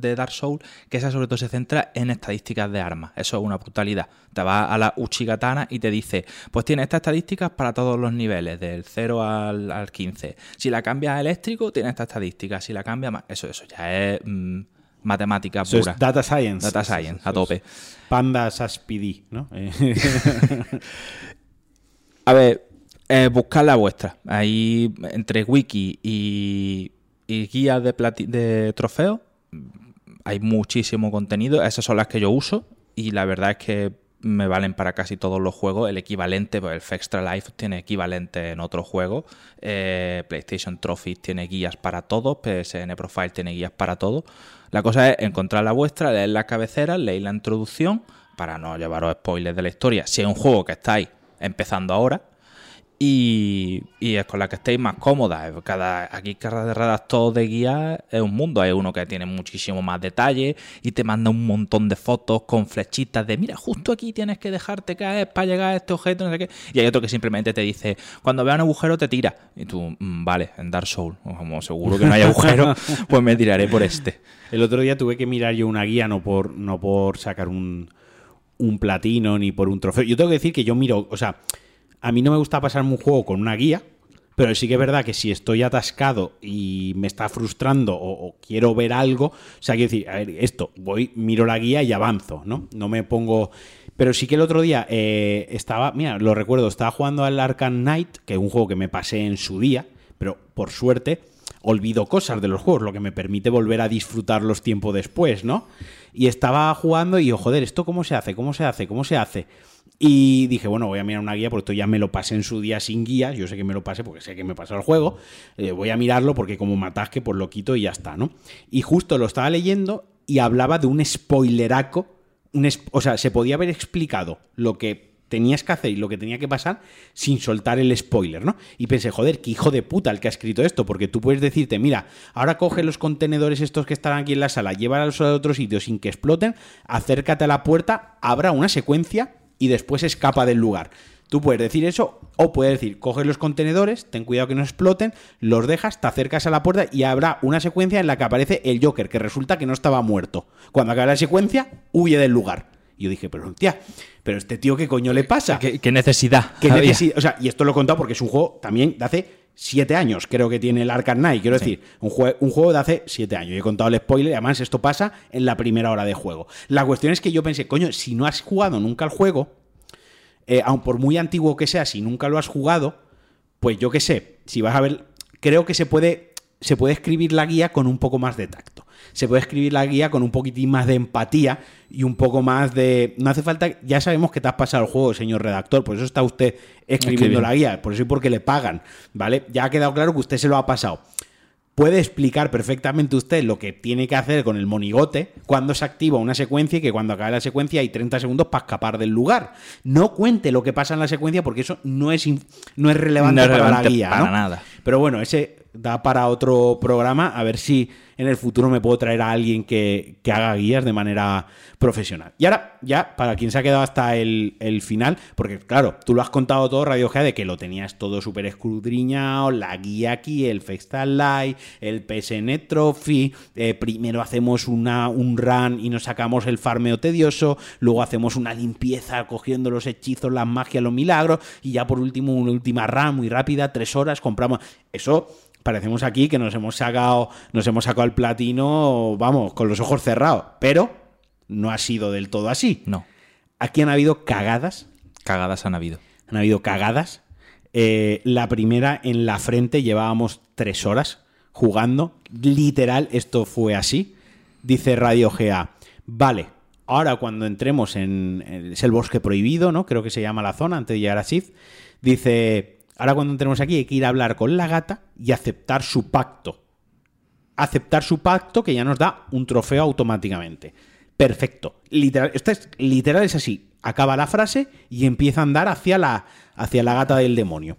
S2: de Dark Souls, que esa sobre todo se centra en estadísticas de armas. Eso es una brutalidad. Te vas a la Uchigatana y te dice, pues tiene estas estadísticas para todos los niveles, del 0 al, 15. Si la cambias a eléctrico, tiene estas estadísticas. Si la cambias más... Eso, eso ya es... Mm, matemática pura.
S1: data science.
S2: Data science, a tope.
S1: Pandas Aspidi, ¿no?
S2: A ver, eh, buscad la vuestra. Ahí, entre wiki y, y guías de, de trofeos, hay muchísimo contenido. Esas son las que yo uso y la verdad es que me valen para casi todos los juegos. El equivalente, pues el Fextra Life tiene equivalente en otros juegos. Eh, PlayStation Trophy tiene guías para todo. PSN Profile tiene guías para todo. La cosa es encontrar la vuestra, leer la cabecera, leer la introducción, para no llevaros spoilers de la historia. Si es un juego que estáis empezando ahora, y, es con la que estéis más cómodas. Cada, aquí cada redactor de guía es un mundo. Hay uno que tiene muchísimo más detalle y te manda un montón de fotos con flechitas de mira, justo aquí tienes que dejarte caer para llegar a este objeto, no sé qué. Y hay otro que simplemente te dice, cuando vea un agujero te tira. Y tú, mm, vale, en Dark Souls, como seguro que no hay agujero, pues me tiraré por este.
S1: El otro día tuve que mirar yo una guía, no por, no por sacar un, un platino ni por un trofeo. Yo tengo que decir que yo miro, o sea a mí no me gusta pasarme un juego con una guía, pero sí que es verdad que si estoy atascado y me está frustrando o, quiero ver algo, o sea, quiero decir, a ver, esto, voy, miro la guía y avanzo, ¿no? No me pongo... Pero sí que el otro día eh, estaba, mira, lo recuerdo, estaba jugando al Arkham Knight, que es un juego que me pasé en su día, pero por suerte olvido cosas de los juegos, lo que me permite volver a disfrutarlos tiempo después, ¿no? Y estaba jugando y yo, joder, ¿esto cómo se hace? ¿Cómo se hace? ¿Cómo se hace? Y dije, bueno, voy a mirar una guía porque esto ya me lo pasé en su día sin guía. Yo sé que me lo pasé porque sé que me pasó el juego. Eh, voy a mirarlo porque como matasque, pues lo quito y ya está, ¿no? Y justo lo estaba leyendo y hablaba de un spoileraco. Un o sea, se podía haber explicado lo que tenías que hacer y lo que tenía que pasar sin soltar el spoiler, ¿no? Y pensé, joder, qué hijo de puta el que ha escrito esto, porque tú puedes decirte, mira, ahora coge los contenedores estos que están aquí en la sala, llévalos a otro sitio sin que exploten, acércate a la puerta, abra una secuencia y después escapa del lugar. Tú puedes decir eso o puedes decir, coges los contenedores, ten cuidado que no exploten, los dejas, te acercas a la puerta y habrá una secuencia en la que aparece el Joker, que resulta que no estaba muerto. Cuando acaba la secuencia, huye del lugar. Y yo dije, pero tía, pero este tío, ¿qué coño le pasa?
S2: ¿Qué, necesidad?
S1: ¿Qué necesidad? O sea, y esto lo he contado porque es un juego también de hace siete años, creo que tiene el Arkham Knight. Quiero decir, un, un, juego de hace siete años. Yo he contado el spoiler además esto pasa en la primera hora de juego. La cuestión es que yo pensé, coño, si no has jugado nunca el juego, eh, aun por muy antiguo que sea, si nunca lo has jugado, pues yo qué sé, si vas a ver, creo que se puede, se puede escribir la guía con un poco más de tacto. Se puede escribir la guía con un poquitín más de empatía y un poco más de... No hace falta, ya sabemos que te has pasado el juego, señor redactor, por eso está usted escribiendo la guía, por eso y porque le pagan, ¿vale? Ya ha quedado claro que usted se lo ha pasado puede explicar perfectamente usted lo que tiene que hacer con el monigote cuando se activa una secuencia y que cuando acabe la secuencia hay 30 segundos para escapar del lugar. No cuente lo que pasa en la secuencia porque eso no es, no es relevante para la guía.
S2: Para nada.
S1: Pero bueno, ese da para otro programa, a ver si en el futuro me puedo traer a alguien que, haga guías de manera profesional. Y ahora, ya, para quien se ha quedado hasta el, final, porque claro, tú lo has contado todo, Radio G, de que lo tenías todo súper escudriñado, la guía aquí, el Festal Live, el PSN Trophy, eh, primero hacemos una, un run y nos sacamos el farmeo tedioso, luego hacemos una limpieza cogiendo los hechizos, las magias, los milagros, y ya por último una última run muy rápida, tres horas, compramos... Eso parecemos aquí que nos hemos sacado, nos hemos sacado el platino, vamos, con los ojos cerrados. Pero no ha sido del todo así.
S2: No.
S1: Aquí han habido cagadas.
S2: Cagadas han habido.
S1: Han habido cagadas. Eh, la primera en la frente llevábamos tres horas jugando. Literal, esto fue así. Dice Radio GA. Vale, ahora cuando entremos en. Es el bosque prohibido, ¿no? Creo que se llama la zona antes de llegar a Sith. Dice Ahora cuando entremos aquí hay que ir a hablar con la gata y aceptar su pacto. Aceptar su pacto que ya nos da un trofeo automáticamente. Perfecto. Literal, es literal es así. acaba la frase y empieza a andar hacia la, hacia la gata del demonio.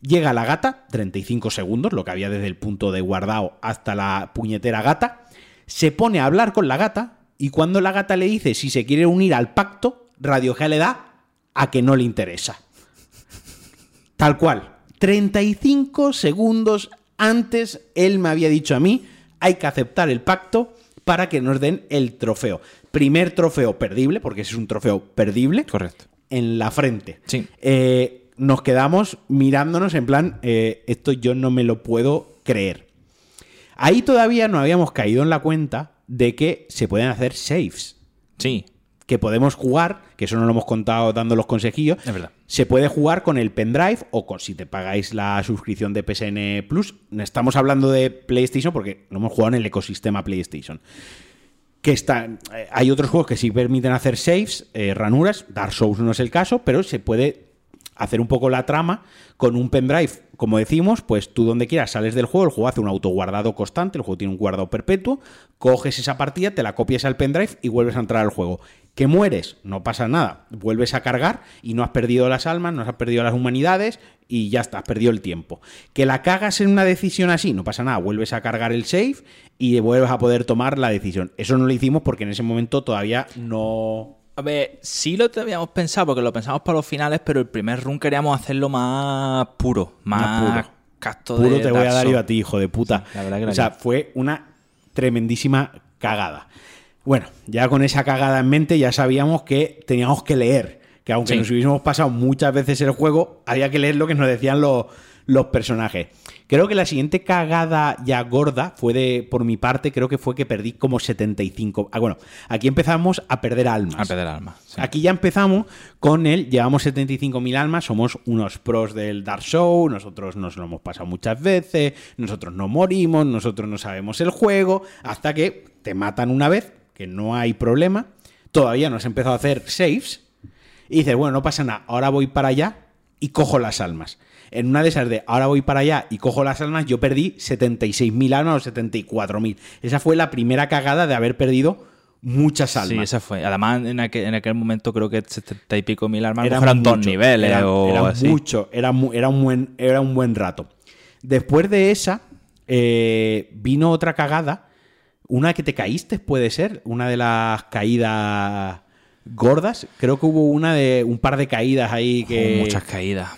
S1: Llega la gata, 35 segundos, lo que había desde el punto de guardado hasta la puñetera gata, se pone a hablar con la gata y cuando la gata le dice si se quiere unir al pacto, Radio G le da a que no le interesa. Tal cual. 35 segundos antes él me había dicho a mí, hay que aceptar el pacto para que nos den el trofeo. Primer trofeo perdible, porque ese es un trofeo perdible.
S2: Correcto.
S1: En la frente.
S2: Sí.
S1: Eh, nos quedamos mirándonos en plan, eh, esto yo no me lo puedo creer. Ahí todavía no habíamos caído en la cuenta de que se pueden hacer saves.
S2: Sí.
S1: Que podemos jugar, que eso no lo hemos contado dando los consejillos.
S2: Es verdad.
S1: Se puede jugar con el pendrive o con si te pagáis la suscripción de PSN Plus. Estamos hablando de PlayStation porque lo hemos jugado en el ecosistema PlayStation. Que está, eh, hay otros juegos que sí permiten hacer saves, eh, ranuras. Dark Souls no es el caso, pero se puede hacer un poco la trama con un pendrive, como decimos, pues tú donde quieras sales del juego, el juego hace un autoguardado constante, el juego tiene un guardado perpetuo, coges esa partida, te la copias al pendrive y vuelves a entrar al juego. Que mueres, no pasa nada, vuelves a cargar y no has perdido las almas, no has perdido las humanidades y ya está, has perdido el tiempo. Que la cagas en una decisión así, no pasa nada, vuelves a cargar el save y vuelves a poder tomar la decisión. Eso no lo hicimos porque en ese momento todavía no
S2: A ver, sí lo habíamos pensado, porque lo pensamos para los finales, pero el primer run queríamos hacerlo más puro, más,
S1: Más puro.
S2: casto
S1: Puro
S2: de
S1: te voy a dar yo a ti, hijo de puta.
S2: la verdad que
S1: o sea, fue una tremendísima cagada. Bueno, ya con esa cagada en mente ya sabíamos que teníamos que leer. Que aunque
S2: Sí.
S1: nos hubiésemos pasado muchas veces el juego, había que leer lo que nos decían los, los personajes. Creo que la siguiente cagada ya gorda fue de, por mi parte, creo que fue que perdí como 75. Ah, bueno, aquí empezamos a perder almas.
S2: A perder alma. sí.
S1: Aquí ya empezamos con el, llevamos 75.000 almas, somos unos pros del Dark Show, nosotros nos lo hemos pasado muchas veces, nosotros no morimos, nosotros no sabemos el juego, hasta que te matan una vez, que no hay problema, todavía no has empezado a hacer saves, y dices, bueno, no pasa nada, ahora voy para allá y cojo las almas. En una de esas de ahora voy para allá y cojo las almas, yo perdí 76.000 almas o 74.000. Esa fue la primera cagada de haber perdido muchas almas.
S2: Sí, esa fue. Además, en aquel, en aquel momento creo que setenta y pico mil armas
S1: Era
S2: fueron dos niveles
S1: era,
S2: o
S1: era
S2: así.
S1: mucho, era, era un buen, era un buen rato. Después de esa, eh, vino otra cagada. Una que te caíste, puede ser. Una de las caídas gordas. Creo que hubo una de un par de caídas ahí que.
S2: Muchas caídas.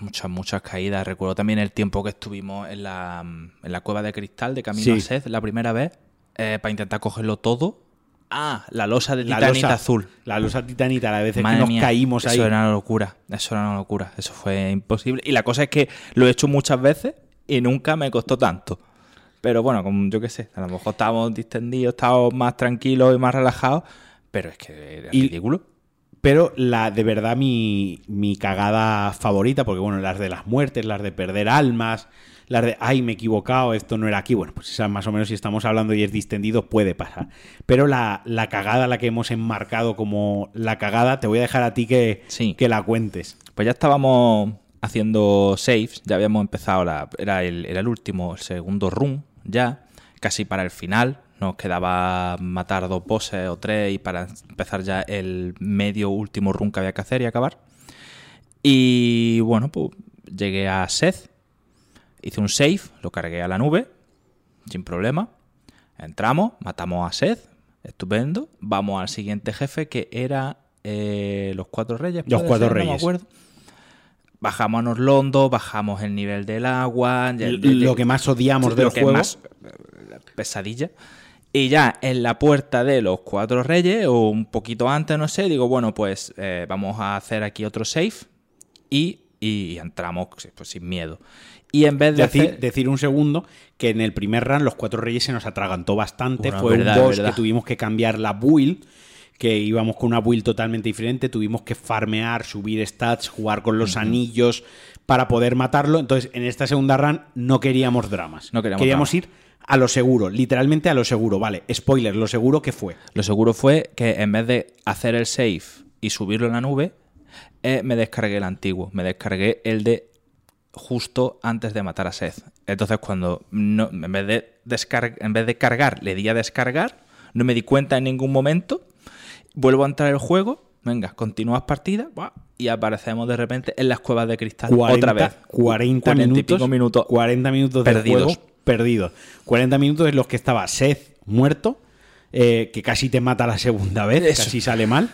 S2: Muchas, muchas caídas. Recuerdo también el tiempo que estuvimos en la, en la cueva de cristal de Camino
S1: Sí.
S2: a Seth la primera vez eh, para intentar cogerlo todo. Ah, la losa de
S1: La
S2: titanita
S1: losa-
S2: azul.
S1: La losa titanita, las veces
S2: Madre
S1: que nos
S2: mía,
S1: caímos ahí.
S2: Eso era una locura. Eso era una locura. Eso fue imposible. Y la cosa es que lo he hecho muchas veces y nunca me costó tanto. Pero bueno, como yo qué sé, a lo mejor estábamos distendidos, estábamos más tranquilos y más relajados. Pero es que era
S1: Y-
S2: ridículo.
S1: Pero la de verdad mi, mi cagada favorita, porque bueno, las de las muertes, las de perder almas, las de ay, me he equivocado, esto no era aquí. Bueno, pues más o menos si estamos hablando y es distendido, puede pasar. Pero la, la cagada, la que hemos enmarcado como la cagada, te voy a dejar a ti que,
S2: Sí.
S1: que la cuentes.
S2: Pues ya estábamos haciendo saves, ya habíamos empezado, la, era, el, era el último, el segundo run ya, casi para el final. Nos quedaba matar dos bosses o tres y para empezar ya el medio último run que había que hacer y acabar. Y bueno, pues llegué a Seth, hice un save, lo cargué a la nube, sin problema. Entramos, matamos a Seth, estupendo. Vamos al siguiente jefe que era eh, los cuatro reyes.
S1: Los cuatro
S2: ser, no me
S1: reyes.
S2: acuerdo. Bajamos a Norlondo, bajamos el nivel del agua.
S1: lo que más odiamos
S2: lo
S1: del
S2: que
S1: juego.
S2: más, eh, pesadilla. Y ya en la puerta de los cuatro reyes, o un poquito antes, no sé, digo, bueno, pues eh, vamos a hacer aquí otro save y, y entramos pues, sin miedo. Y en vez de
S1: Decir,
S2: hacer-
S1: decir un segundo que en el primer run los cuatro reyes se nos atragantó bastante.
S2: Bueno,
S1: Fue
S2: verdad,
S1: un boss que tuvimos que cambiar la build, que íbamos con una build totalmente diferente. Tuvimos que farmear, subir stats, jugar con los anillos para poder matarlo. Entonces, en esta segunda run no queríamos dramas.
S2: No queríamos
S1: ir a lo seguro, literalmente a lo seguro. Vale, spoiler, lo seguro que fue.
S2: Lo seguro fue que en vez de hacer el save y subirlo en la nube, eh, me descargué el antiguo. Me descargué el de justo antes de matar a Seth. Entonces, cuando no, en, vez de en vez de cargar, le di a descargar, no me di cuenta en ningún momento. Vuelvo a entrar al juego, venga, continúas partida y aparecemos de repente en las cuevas de cristal
S1: 40,
S2: otra vez.
S1: 40
S2: y
S1: minutos,
S2: pico minutos
S1: 40 minutos de
S2: perdidos.
S1: juego perdidos. 40 minutos en los que estaba Seth muerto, eh, que casi te mata la segunda vez,
S2: Eso.
S1: casi sale mal.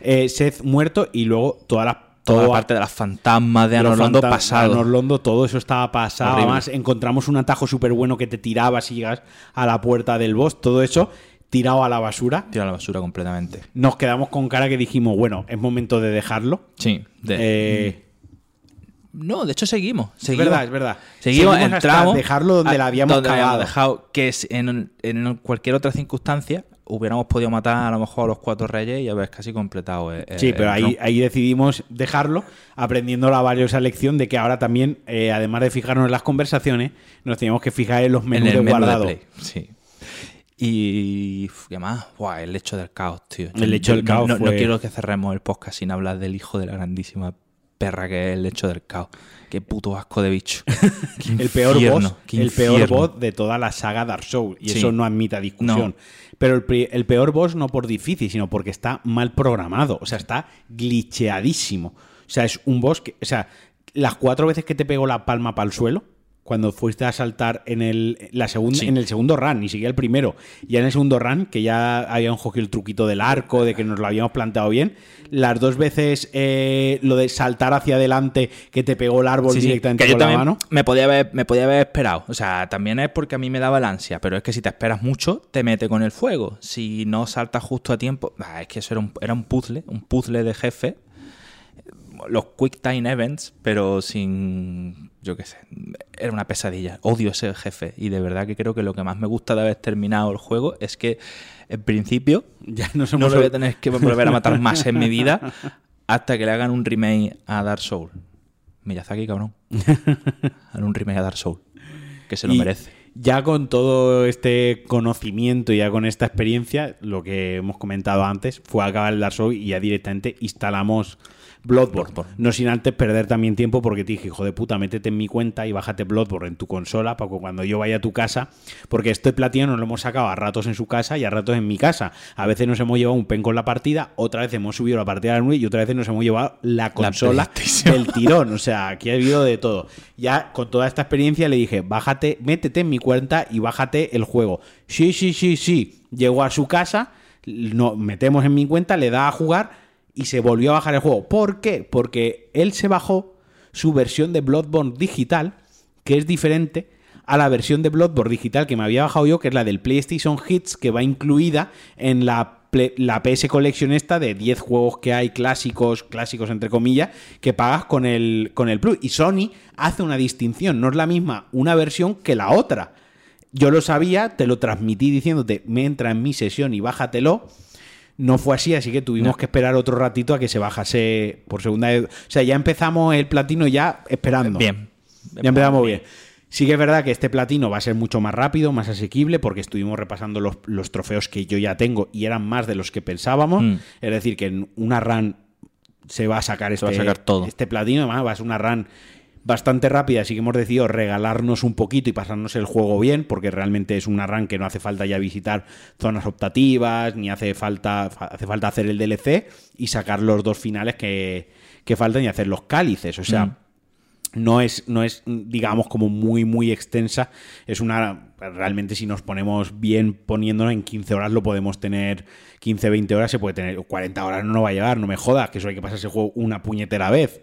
S1: Eh, Seth muerto y luego toda la,
S2: Toda la parte de las fantasmas de
S1: los
S2: Anorlando
S1: fanta-
S2: pasado.
S1: Anorlondo, todo eso estaba pasado.
S2: Horrible.
S1: Además, encontramos un atajo súper bueno que te tirabas y llegas a la puerta del boss. Todo eso tirado a la basura.
S2: Tira a la basura completamente.
S1: Nos quedamos con cara que dijimos, bueno, es momento de dejarlo.
S2: Sí. de-
S1: Eh,
S2: No, de hecho seguimos.
S1: es
S2: seguimos.
S1: verdad, es verdad.
S2: Seguimos, entramos.
S1: dejarlo donde
S2: a-
S1: la habíamos
S2: donde
S1: cagado.
S2: dejado. Que es en, en cualquier otra circunstancia hubiéramos podido matar a lo mejor a los cuatro reyes y haber casi completado. el-
S1: Sí,
S2: el
S1: pero ahí, ahí decidimos dejarlo, aprendiendo la valiosa lección de que ahora también, eh, además de fijarnos en las conversaciones, nos teníamos que fijar en los
S2: en
S1: menús
S2: el
S1: de
S2: menú
S1: guardado.
S2: Sí. Y. ¿Qué más? Buah, el hecho del caos, tío.
S1: El hecho del
S2: no-
S1: caos
S2: No, no
S1: fue-
S2: quiero que cerremos el podcast sin hablar del hijo de la grandísima perra que es el hecho del caos. Qué puto asco de bicho.
S1: El peor boss, el peor boss de toda la saga Dark Souls. Y
S2: Sí.
S1: eso no admite discusión. Pero el, pri- el peor boss no por difícil, sino porque está mal programado. O sea, está glitcheadísimo. O sea, es un boss que. O sea, las cuatro veces que te pegó la palma para el suelo. Cuando fuiste a saltar en el, la segunda,
S2: Sí.
S1: en el segundo run, ni siquiera el primero. Ya en el segundo run, que ya habíamos cogido el truquito del arco, de que nos lo habíamos planteado bien. Las dos veces eh, lo de saltar hacia adelante, que te pegó el árbol
S2: Sí, sí,
S1: directamente
S2: que yo
S1: la mano.
S2: Me podía, haber, me podía haber esperado. O sea, también es porque a mí me daba el ansia, pero es que si te esperas mucho, te mete con el fuego. Si no saltas justo a tiempo, bah, es que eso era un, era un puzzle, un puzzle de jefe. Los Quick Time Events, pero sin. Yo qué sé. Era una pesadilla. Odio ese jefe. Y de verdad que creo que lo que más me gusta de haber terminado el juego es que, en principio,
S1: Ya
S2: no lo voy a tener que volver a matar más en mi vida hasta que le hagan un remake a Dark Souls. Miyazaki, cabrón. Hagan un remake a Dark Souls. Que se lo
S1: Y
S2: merece.
S1: Ya con todo este conocimiento y ya con esta experiencia, lo que hemos comentado antes fue acabar el Dark Souls y ya directamente instalamos Bloodborne.
S2: Bloodborne.
S1: No sin antes perder también tiempo porque te dije, hijo de puta, métete en mi cuenta y bájate Bloodborne en tu consola para que cuando yo vaya a tu casa, porque este platino nos lo hemos sacado a ratos en su casa y a ratos en mi casa. A veces nos hemos llevado un pen con la partida, otra vez hemos subido la partida a la nube y otra vez nos hemos llevado la consola del tirón. O sea, aquí ha habido de todo. Ya con toda esta experiencia le dije, bájate, métete en mi cuenta y bájate el juego. Sí, sí, sí, sí. Llegó a su casa, no, metemos en mi cuenta, le da a jugar y se volvió a bajar el juego. ¿Por qué? Porque él se bajó su versión de Bloodborne digital, que es diferente a la versión de Bloodborne digital que me había bajado yo, que es la del PlayStation Hits, que va incluida en la, la PS Collection esta de 10 juegos que hay clásicos, clásicos entre comillas, que pagas con el, con el Plus. Y Sony hace una distinción, no es la misma una versión que la otra. Yo lo sabía, te lo transmití diciéndote, me entra en mi sesión y bájatelo. No fue así, así que tuvimos
S2: No.
S1: que esperar otro ratito a que se bajase por segunda vez. O sea, ya empezamos el platino ya esperando.
S2: Bien.
S1: Ya empezamos bien. Sí que es verdad que este platino va a ser mucho más rápido, más asequible, porque estuvimos repasando los, los trofeos que yo ya tengo y eran más de los que pensábamos.
S2: Mm.
S1: Es decir, que en una run se va a sacar este,
S2: va a sacar todo.
S1: este platino. Además, va a ser una run bastante rápida, así que hemos decidido regalarnos un poquito y pasarnos el juego bien, porque realmente es una run que no hace falta ya visitar zonas optativas, ni hace falta, fa- hace falta hacer el DLC y sacar los dos finales que, que faltan y hacer los cálices. O sea,
S2: Mm.
S1: no es, no es, digamos, como muy, muy extensa. Es una. Realmente, si nos ponemos bien poniéndolo en 15 horas, lo podemos tener. 15, 20 horas se puede tener. 40 horas no va a llegar, no me jodas, que eso hay que pasarse el juego una puñetera vez.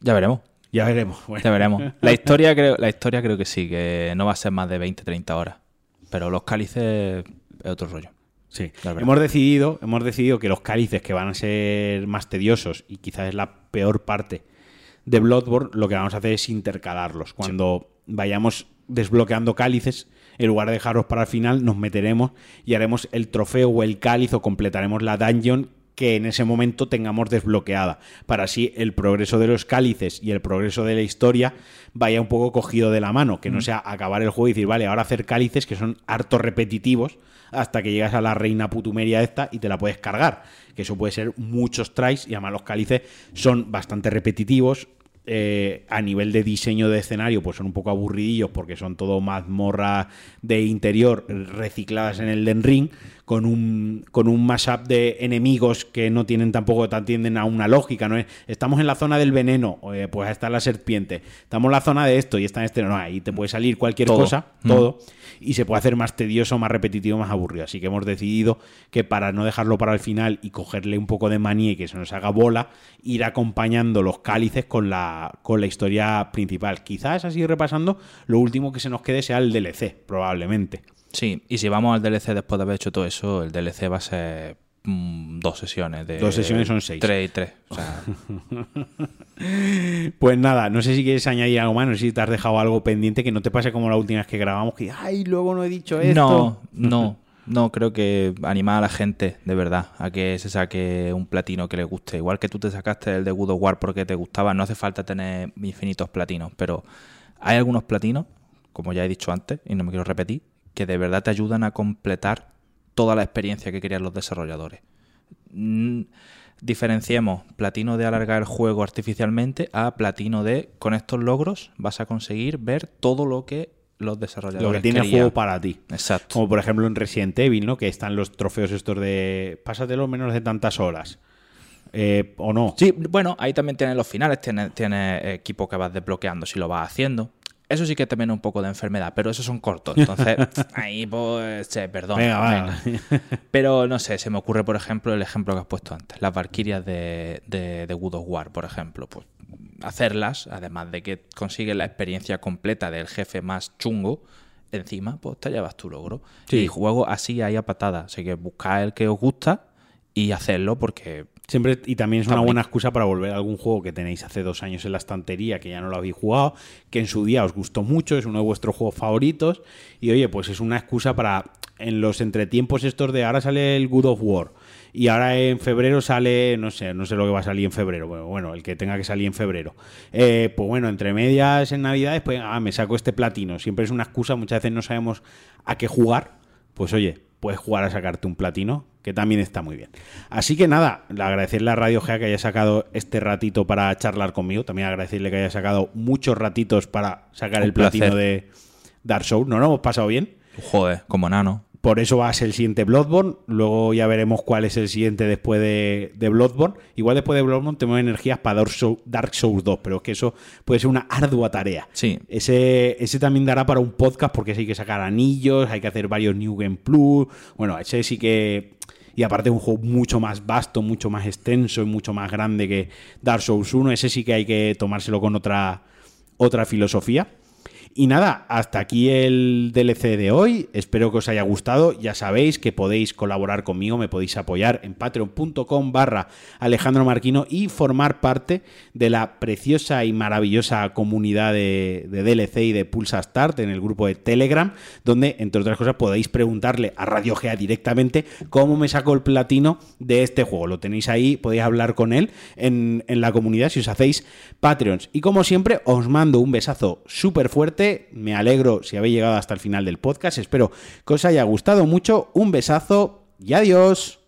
S2: Ya veremos.
S1: Ya veremos. Bueno.
S2: Ya veremos. La historia, creo, la historia creo que sí, que no va a ser más de 20, 30 horas. Pero los cálices es otro rollo.
S1: Sí. Hemos decidido, hemos decidido que los cálices que van a ser más tediosos y quizás es la peor parte de Bloodborne, lo que vamos a hacer es intercalarlos. Cuando vayamos desbloqueando cálices, en lugar de dejarlos para el final, nos meteremos y haremos el trofeo o el cáliz o completaremos la dungeon que en ese momento tengamos desbloqueada, para así el progreso de los cálices y el progreso de la historia vaya un poco cogido de la mano, que no sea acabar el juego y decir, vale, ahora hacer cálices que son harto repetitivos hasta que llegas a la reina putumeria esta y te la puedes cargar, que eso puede ser muchos tries y además los cálices son bastante repetitivos, eh, a nivel de diseño de escenario, pues son un poco aburridillos porque son todo mazmorra de interior recicladas en el Den Ring, con un, con un mashup de enemigos que no tienen tampoco, tienden a una lógica, ¿no? Estamos en la zona del veneno, eh, pues está la serpiente. Estamos en la zona de esto y está en este, no, ahí te puede salir cualquier cosa, mm. todo, y se puede hacer más tedioso, más repetitivo, más aburrido. Así que hemos decidido que para no dejarlo para el final y cogerle un poco de manía y que se nos haga bola, ir acompañando los cálices con la, con la historia principal. Quizás así repasando, lo último que se nos quede sea el DLC, probablemente.
S2: Sí, y si vamos al DLC después de haber hecho todo eso, el DLC va a ser mm, dos sesiones. De,
S1: dos sesiones son seis.
S2: Tres y tres.
S1: pues nada, no sé si quieres añadir algo más, no sé si te has dejado algo pendiente que no te pase como la última vez que grabamos, que, ay, luego no he dicho esto.
S2: No, no. No, creo que animar a la gente, de verdad, a que se saque un platino que le guste. Igual que tú te sacaste el de Good of War porque te gustaba, no hace falta tener infinitos platinos, pero hay algunos platinos, como ya he dicho antes, y no me quiero repetir, que de verdad te ayudan a completar toda la experiencia que querían los desarrolladores. Mm, diferenciemos platino de alargar el juego artificialmente a platino de con estos logros vas a conseguir ver todo lo que los desarrolladores
S1: lo que tiene el juego para ti.
S2: Exacto.
S1: Como por ejemplo en Resident Evil, ¿no? Que están los trofeos estos de pásatelo menos de tantas horas. Eh, ¿O no?
S2: Sí, bueno, ahí también tienes los finales, tienes, tienes equipo que vas desbloqueando si lo vas haciendo. Eso sí que te viene un poco de enfermedad, pero esos son cortos. Entonces, ahí pues, perdón. Pero no sé, se me ocurre, por ejemplo, el ejemplo que has puesto antes, las Valkyrias de, de, de of War, por ejemplo. Pues hacerlas, además de que consigues la experiencia completa del jefe más chungo, encima, pues te llevas tu logro. Y juego así ahí a patada. Así que buscad el que os gusta y hacerlo porque
S1: Siempre, y también es una buena excusa para volver a algún juego que tenéis hace dos años en la estantería, que ya no lo habéis jugado, que en su día os gustó mucho, es uno de vuestros juegos favoritos, y oye, pues es una excusa para, en los entretiempos estos de ahora sale el Good of War, y ahora en febrero sale, no sé, no sé lo que va a salir en febrero, bueno, bueno el que tenga que salir en febrero. Eh, pues bueno, entre medias en Navidades, pues ah, me saco este platino, siempre es una excusa, muchas veces no sabemos a qué jugar, pues oye, puedes jugar a sacarte un platino, que también está muy bien. Así que nada, agradecerle a Radio Gea que haya sacado este ratito para charlar conmigo, también agradecerle que haya sacado muchos ratitos para sacar el platino de Dark Souls. ¿No lo hemos pasado bien?
S2: Joder, como nano.
S1: Por eso va a ser el siguiente Bloodborne. Luego ya veremos cuál es el siguiente después de, Bloodborne. Igual después de Bloodborne tenemos energías para Dark Souls, 2, pero es que eso puede ser una ardua tarea.
S2: Sí.
S1: Ese, ese también dará para un podcast porque hay que sacar anillos, hay que hacer varios New Game Plus. Bueno, ese sí que y aparte es un juego mucho más vasto, mucho más extenso y mucho más grande que Dark Souls 1. Ese sí que hay que tomárselo con otra, otra filosofía. Y nada, hasta aquí el DLC de hoy. Espero que os haya gustado. Ya sabéis que podéis colaborar conmigo, me podéis apoyar en patreon.com barra Alejandro Marquino y formar parte de la preciosa y maravillosa comunidad de, DLC y de Pulsa Start en el grupo de Telegram, donde, entre otras cosas, podéis preguntarle a Radio Gea directamente cómo me saco el platino de este juego. Lo tenéis ahí, podéis hablar con él en, en la comunidad si os hacéis Patreons. Y como siempre, os mando un besazo súper fuerte me alegro si habéis llegado hasta el final del podcast. Espero que os haya gustado mucho. Un besazo y adiós.